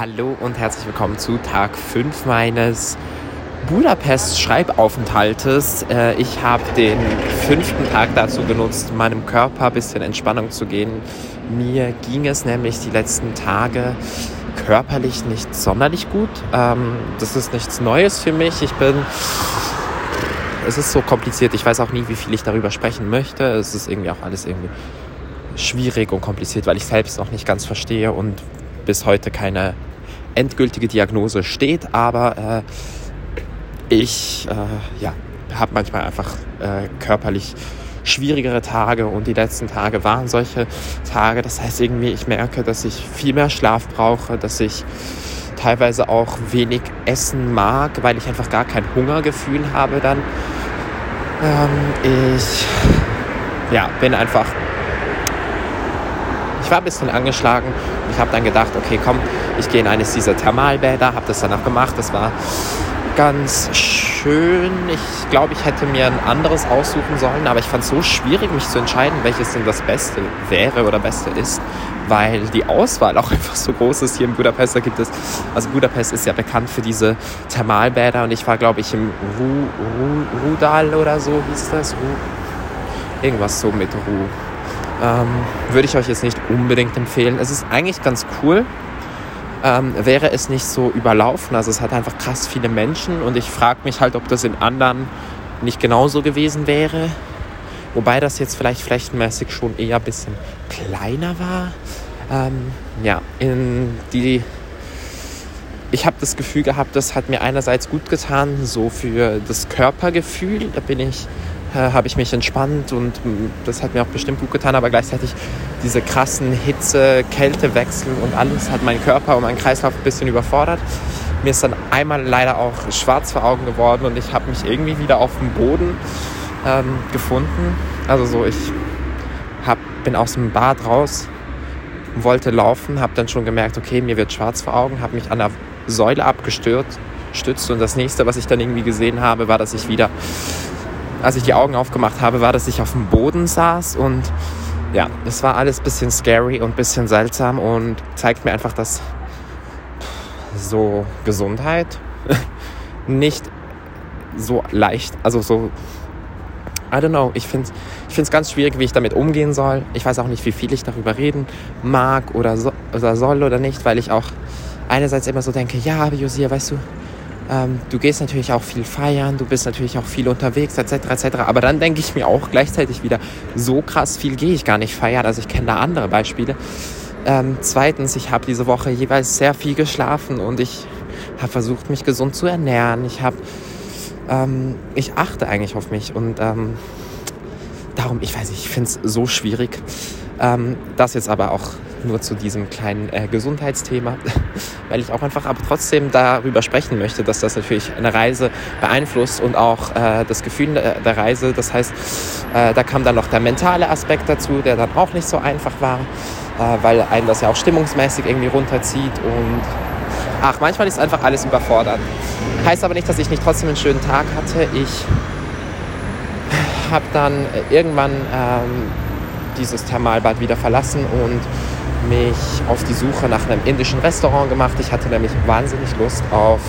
Hallo und herzlich willkommen zu Tag 5 meines Budapest-Schreibaufenthaltes. Äh, ich habe den fünften Tag dazu genutzt, meinem Körper ein bisschen Entspannung zu geben. Mir ging es nämlich die letzten Tage körperlich nicht sonderlich gut. Ähm, das ist nichts Neues für mich. Ich bin. Es ist so kompliziert. Ich weiß auch nie, wie viel ich darüber sprechen möchte. Es ist irgendwie auch alles irgendwie schwierig und kompliziert, weil ich selbst noch nicht ganz verstehe und bis heute keine endgültige Diagnose steht, aber äh, ich äh, ja, habe manchmal einfach äh, körperlich schwierigere Tage und die letzten Tage waren solche Tage. Das heißt irgendwie, ich merke, dass ich viel mehr Schlaf brauche, dass ich teilweise auch wenig essen mag, weil ich einfach gar kein Hungergefühl habe dann. Ähm, ich ja, bin einfach ich war ein bisschen angeschlagen. Ich habe dann gedacht, okay, komm, ich gehe in eines dieser Thermalbäder, habe das danach gemacht. Das war ganz schön. Ich glaube, ich hätte mir ein anderes aussuchen sollen, aber ich fand es so schwierig, mich zu entscheiden, welches denn das Beste wäre oder Beste ist, weil die Auswahl auch einfach so groß ist. Hier in Budapest da gibt es, also Budapest ist ja bekannt für diese Thermalbäder und ich war, glaube ich, im Ru, Ru, Rudal oder so hieß das. Ru, irgendwas so mit Ru. Ähm, würde ich euch jetzt nicht unbedingt empfehlen. Es ist eigentlich ganz cool. Ähm, wäre es nicht so überlaufen. Also es hat einfach krass viele Menschen und ich frage mich halt, ob das in anderen nicht genauso gewesen wäre. Wobei das jetzt vielleicht flächenmäßig schon eher ein bisschen kleiner war. Ähm, ja, in die. Ich habe das Gefühl gehabt, das hat mir einerseits gut getan, so für das Körpergefühl. Da bin ich äh, habe ich mich entspannt und mm, das hat mir auch bestimmt gut getan, aber gleichzeitig diese krassen Hitze, Kältewechsel und alles hat meinen Körper und meinen Kreislauf ein bisschen überfordert. Mir ist dann einmal leider auch schwarz vor Augen geworden und ich habe mich irgendwie wieder auf dem Boden ähm, gefunden. Also so, ich hab, bin aus dem Bad raus, wollte laufen, habe dann schon gemerkt, okay, mir wird schwarz vor Augen, habe mich an der Säule abgestürzt stützt und das nächste, was ich dann irgendwie gesehen habe, war, dass ich wieder als ich die Augen aufgemacht habe, war, dass ich auf dem Boden saß und ja, es war alles ein bisschen scary und ein bisschen seltsam und zeigt mir einfach, dass so Gesundheit nicht so leicht, also so, I don't know, ich finde es ich ganz schwierig, wie ich damit umgehen soll. Ich weiß auch nicht, wie viel ich darüber reden mag oder, so, oder soll oder nicht, weil ich auch einerseits immer so denke, ja, aber Josia, weißt du, ähm, du gehst natürlich auch viel feiern, du bist natürlich auch viel unterwegs, etc. etc. Aber dann denke ich mir auch gleichzeitig wieder, so krass viel gehe ich gar nicht feiern. Also ich kenne da andere Beispiele. Ähm, zweitens, ich habe diese Woche jeweils sehr viel geschlafen und ich habe versucht, mich gesund zu ernähren. Ich habe, ähm, ich achte eigentlich auf mich und ähm, darum, ich weiß nicht, ich finde es so schwierig. Ähm, das jetzt aber auch nur zu diesem kleinen äh, Gesundheitsthema, weil ich auch einfach aber trotzdem darüber sprechen möchte, dass das natürlich eine Reise beeinflusst und auch äh, das Gefühl der, der, Reise. Das heißt, äh, da kam dann noch der mentale Aspekt dazu, der dann auch nicht so einfach war, äh, weil einen das ja auch stimmungsmäßig irgendwie runterzieht und ach, manchmal ist einfach alles überfordert. Heißt aber nicht, dass ich nicht trotzdem einen schönen Tag hatte. Ich habe dann irgendwann ähm, dieses Thermalbad wieder verlassen und mich auf die Suche nach einem indischen Restaurant gemacht. Ich hatte nämlich wahnsinnig Lust auf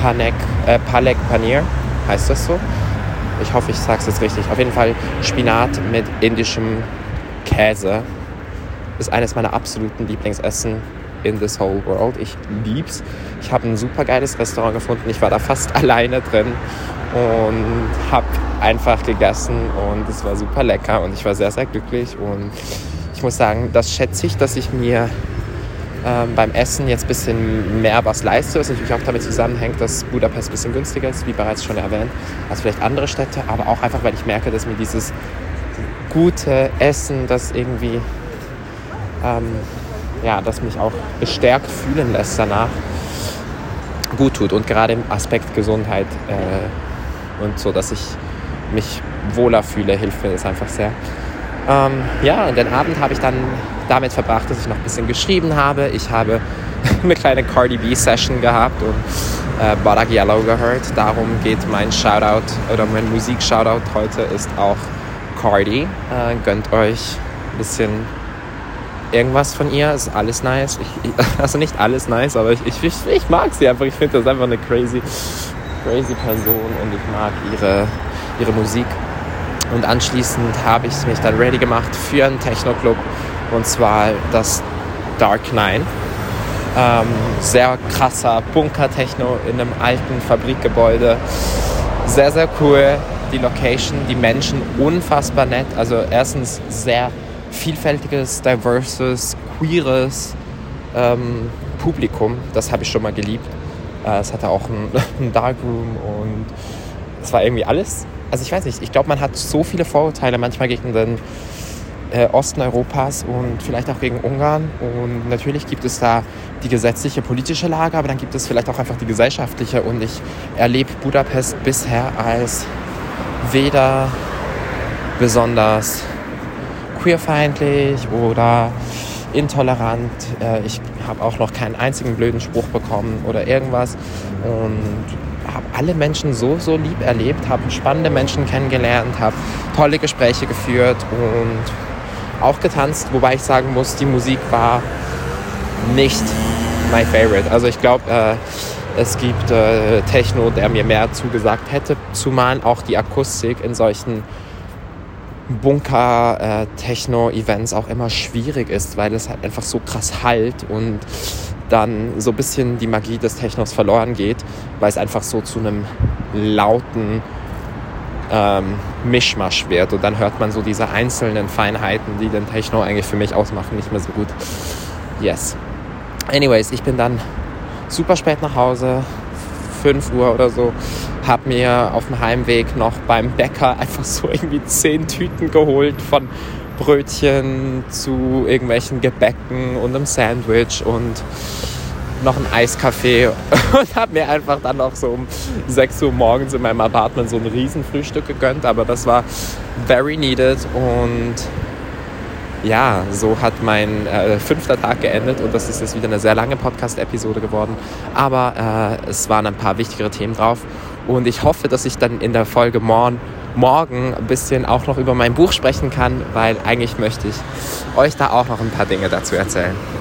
Panek, äh, Palek Paneer, heißt das so? Ich hoffe, ich sage es jetzt richtig. Auf jeden Fall Spinat mit indischem Käse ist eines meiner absoluten Lieblingsessen in this whole world. Ich lieb's. Ich habe ein super geiles Restaurant gefunden. Ich war da fast alleine drin und habe einfach gegessen und es war super lecker und ich war sehr, sehr glücklich und ich muss sagen, das schätze ich, dass ich mir ähm, beim Essen jetzt ein bisschen mehr was leiste, was natürlich auch damit zusammenhängt, dass Budapest ein bisschen günstiger ist, wie bereits schon erwähnt, als vielleicht andere Städte, aber auch einfach, weil ich merke, dass mir dieses gute Essen, das irgendwie, ähm, ja, das mich auch bestärkt fühlen lässt danach, gut tut. Und gerade im Aspekt Gesundheit äh, und so, dass ich mich wohler fühle, hilft mir das einfach sehr. Ähm, ja, und den Abend habe ich dann damit verbracht, dass ich noch ein bisschen geschrieben habe. Ich habe eine kleine Cardi B-Session gehabt und äh, Barak Yellow gehört. Darum geht mein Shoutout oder mein Musik-Shoutout heute ist auch Cardi. Äh, gönnt euch ein bisschen irgendwas von ihr. Ist alles nice. Ich, also nicht alles nice, aber ich, ich, ich, ich mag sie einfach. Ich finde das einfach eine crazy, crazy Person und ich mag ihre, ihre Musik. Und anschließend habe ich mich dann ready gemacht für einen Techno-Club und zwar das Dark Nine. Ähm, sehr krasser Bunker-Techno in einem alten Fabrikgebäude. Sehr, sehr cool. Die Location, die Menschen unfassbar nett. Also erstens sehr vielfältiges, diverses, queeres ähm, Publikum. Das habe ich schon mal geliebt. Äh, es hatte auch einen Darkroom und es war irgendwie alles. Also ich weiß nicht, ich glaube, man hat so viele Vorurteile manchmal gegen den äh, Osten Europas und vielleicht auch gegen Ungarn. Und natürlich gibt es da die gesetzliche politische Lage, aber dann gibt es vielleicht auch einfach die gesellschaftliche. Und ich erlebe Budapest bisher als weder besonders queerfeindlich oder intolerant. Äh, ich habe auch noch keinen einzigen blöden Spruch bekommen oder irgendwas. Und alle Menschen so, so lieb erlebt, habe spannende Menschen kennengelernt, habe tolle Gespräche geführt und auch getanzt, wobei ich sagen muss, die Musik war nicht my favorite. Also ich glaube, äh, es gibt äh, Techno, der mir mehr zugesagt hätte, zumal auch die Akustik in solchen Bunker-Techno-Events äh, auch immer schwierig ist, weil es halt einfach so krass halt und dann so ein bisschen die Magie des Technos verloren geht, weil es einfach so zu einem lauten ähm, Mischmasch wird und dann hört man so diese einzelnen Feinheiten, die den Techno eigentlich für mich ausmachen, nicht mehr so gut. Yes. Anyways, ich bin dann super spät nach Hause, 5 Uhr oder so, habe mir auf dem Heimweg noch beim Bäcker einfach so irgendwie 10 Tüten geholt von Brötchen zu irgendwelchen Gebäcken und einem Sandwich und noch ein Eiskaffee und habe mir einfach dann noch so um 6 Uhr morgens in meinem Apartment so ein Riesenfrühstück gegönnt. Aber das war very needed und ja, so hat mein äh, fünfter Tag geendet und das ist jetzt wieder eine sehr lange Podcast-Episode geworden. Aber äh, es waren ein paar wichtigere Themen drauf und ich hoffe, dass ich dann in der Folge morgen, morgen ein bisschen auch noch über mein Buch sprechen kann, weil eigentlich möchte ich euch da auch noch ein paar Dinge dazu erzählen.